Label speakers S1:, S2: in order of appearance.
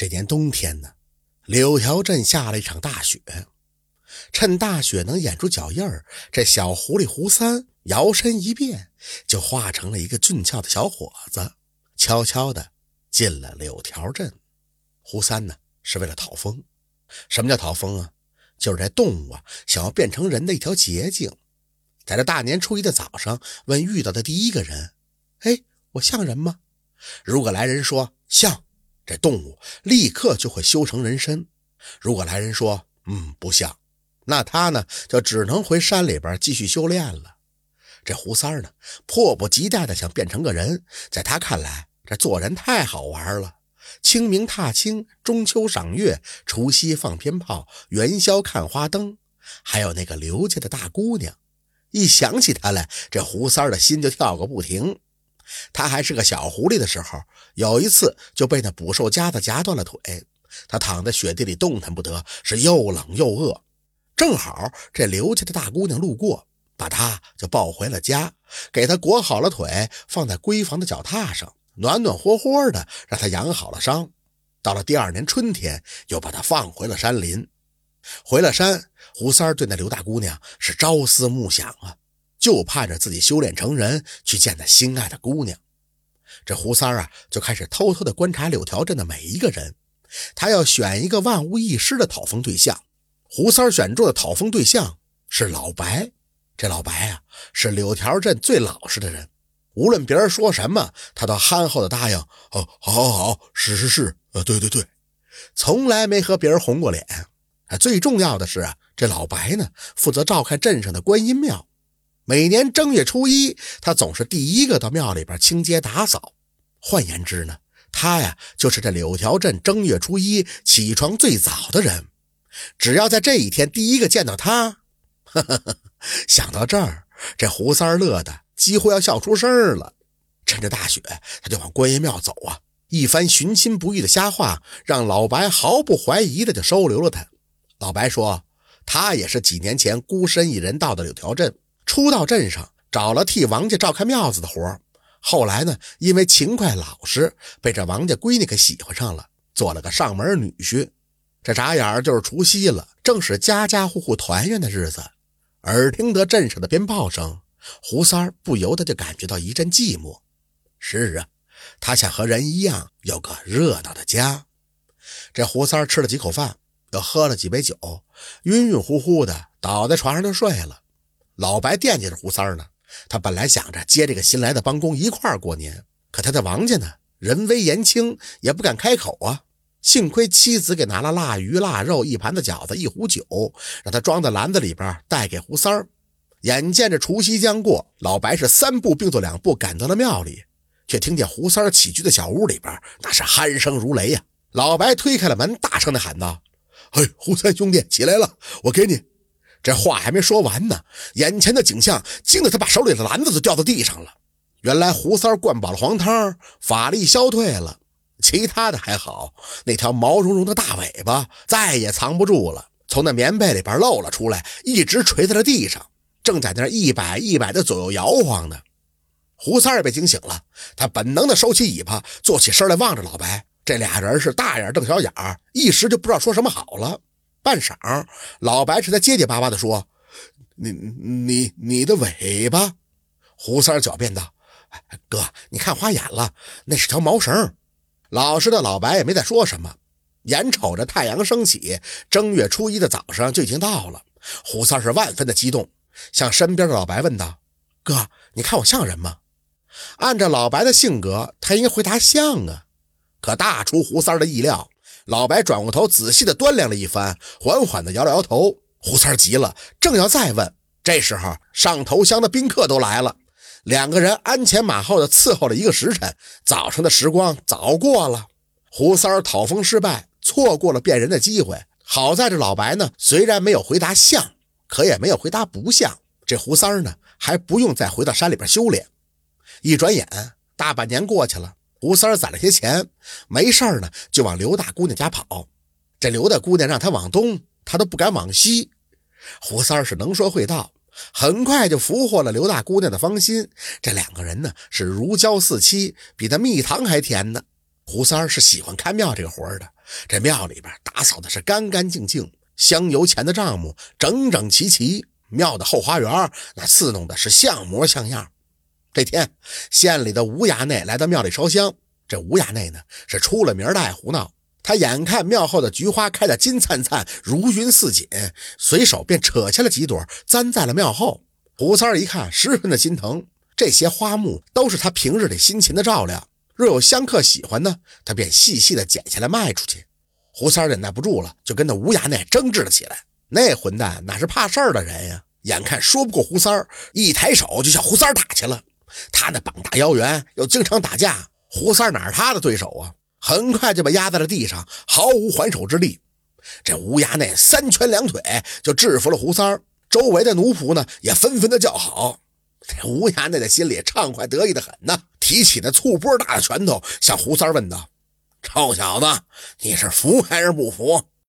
S1: 这年冬天呢，柳条镇下了一场大雪。趁大雪能掩住脚印儿，这小狐狸胡三摇身一变，就化成了一个俊俏的小伙子，悄悄地进了柳条镇。胡三呢，是为了讨风。什么叫讨风啊？就是这动物啊，想要变成人的一条捷径。在这大年初一的早上，问遇到的第一个人：“哎，我像人吗？”如果来人说像。这动物立刻就会修成人身。如果来人说嗯不像，那他呢就只能回山里边继续修炼了。这胡三呢迫不及待的想变成个人，在他看来，这做人太好玩了。清明踏青，中秋赏月，除夕放鞭炮，元宵看花灯，还有那个刘家的大姑娘，一想起她来，这胡三的心就跳个不停。他还是个小狐狸的时候，有一次就被那捕兽夹子夹断了腿，他躺在雪地里动弹不得，是又冷又饿。正好这刘家的大姑娘路过，把他就抱回了家，给他裹好了腿，放在闺房的脚踏上，暖暖和和的，让他养好了伤。到了第二年春天，又把他放回了山林。回了山，胡三儿对那刘大姑娘是朝思暮想啊。就盼着自己修炼成人，去见那心爱的姑娘。这胡三啊，就开始偷偷的观察柳条镇的每一个人，他要选一个万无一失的讨封对象。胡三选中的讨封对象是老白。这老白啊，是柳条镇最老实的人，无论别人说什么，他都憨厚的答应：“哦，好，好，好，是是是，呃，对对对。”从来没和别人红过脸。最重要的是啊，这老白呢，负责照看镇上的观音庙。每年正月初一，他总是第一个到庙里边清洁打扫。换言之呢，他呀就是这柳条镇正月初一起床最早的人。只要在这一天第一个见到他，呵呵呵想到这儿，这胡三乐的几乎要笑出声了。趁着大雪，他就往观音庙走啊，一番寻亲不遇的瞎话，让老白毫不怀疑的就收留了他。老白说，他也是几年前孤身一人到的柳条镇。初到镇上，找了替王家照看庙子的活后来呢，因为勤快老实，被这王家闺女给喜欢上了，做了个上门女婿。这眨眼就是除夕了，正是家家户户团圆的日子。耳听得镇上的鞭炮声，胡三不由得就感觉到一阵寂寞。是啊，他想和人一样有个热闹的家。这胡三吃了几口饭，又喝了几杯酒，晕晕乎乎的倒在床上就睡了。老白惦记着胡三呢，他本来想着接这个新来的帮工一块过年，可他在王家呢，人微言轻，也不敢开口啊。幸亏妻子给拿了腊鱼、腊肉、一盘子饺子、一壶酒，让他装在篮子里边带给胡三儿。眼见着除夕将过，老白是三步并作两步赶到了庙里，却听见胡三儿起居的小屋里边那是鼾声如雷呀。老白推开了门，大声的喊道：“嘿，胡三兄弟，起来了，我给你。”这话还没说完呢，眼前的景象惊得他把手里的篮子都掉到地上了。原来胡三灌饱了黄汤，法力消退了，其他的还好，那条毛茸茸的大尾巴再也藏不住了，从那棉被里边露了出来，一直垂在了地上，正在那一摆一摆的左右摇晃呢。胡三也被惊醒了，他本能的收起尾巴，坐起身来望着老白，这俩人是大眼瞪小眼儿一时就不知道说什么好了。半晌，老白是在结结巴巴地说：“你你你的尾巴。”胡三狡辩道：“哥，你看花眼了，那是条毛绳。”老实的老白也没再说什么。眼瞅着太阳升起，正月初一的早上就已经到了。胡三是万分的激动，向身边的老白问道：“哥，你看我像人吗？”按照老白的性格，他应该回答像啊。可大出胡三的意料。老白转过头，仔细的端量了一番，缓缓的摇了摇头。胡三急了，正要再问，这时候上头香的宾客都来了，两个人鞍前马后的伺候了一个时辰。早上的时光早过了，胡三讨封失败，错过了辨人的机会。好在这老白呢，虽然没有回答像，可也没有回答不像。这胡三呢，还不用再回到山里边修炼。一转眼，大半年过去了。胡三攒了些钱，没事儿呢，就往刘大姑娘家跑。这刘大姑娘让他往东，他都不敢往西。胡三是能说会道，很快就俘获了刘大姑娘的芳心。这两个人呢，是如胶似漆，比那蜜糖还甜呢。胡三是喜欢看庙这个活的，这庙里边打扫的是干干净净，香油钱的账目整整齐齐，庙的后花园那伺弄的是像模像样。这天，县里的吴衙内来到庙里烧香。这吴衙内呢，是出了名的爱胡闹。他眼看庙后的菊花开得金灿灿，如云似锦，随手便扯下了几朵，簪在了庙后。胡三儿一看，十分的心疼。这些花木都是他平日里辛勤的照料，若有香客喜欢呢，他便细细的剪下来卖出去。胡三儿忍耐不住了，就跟那吴衙内争执了起来。那混蛋哪是怕事儿的人呀？眼看说不过胡三儿，一抬手就向胡三儿打去了。他那膀大腰圆，又经常打架，胡三哪是他的对手啊？很快就被压在了地上，毫无还手之力。这吴衙内三拳两腿就制服了胡三，周围的奴仆呢也纷纷的叫好。这吴衙内的心里畅快得意的很呢，提起那醋波大的拳头，向胡三问道：“臭小子，你是服还是不服？”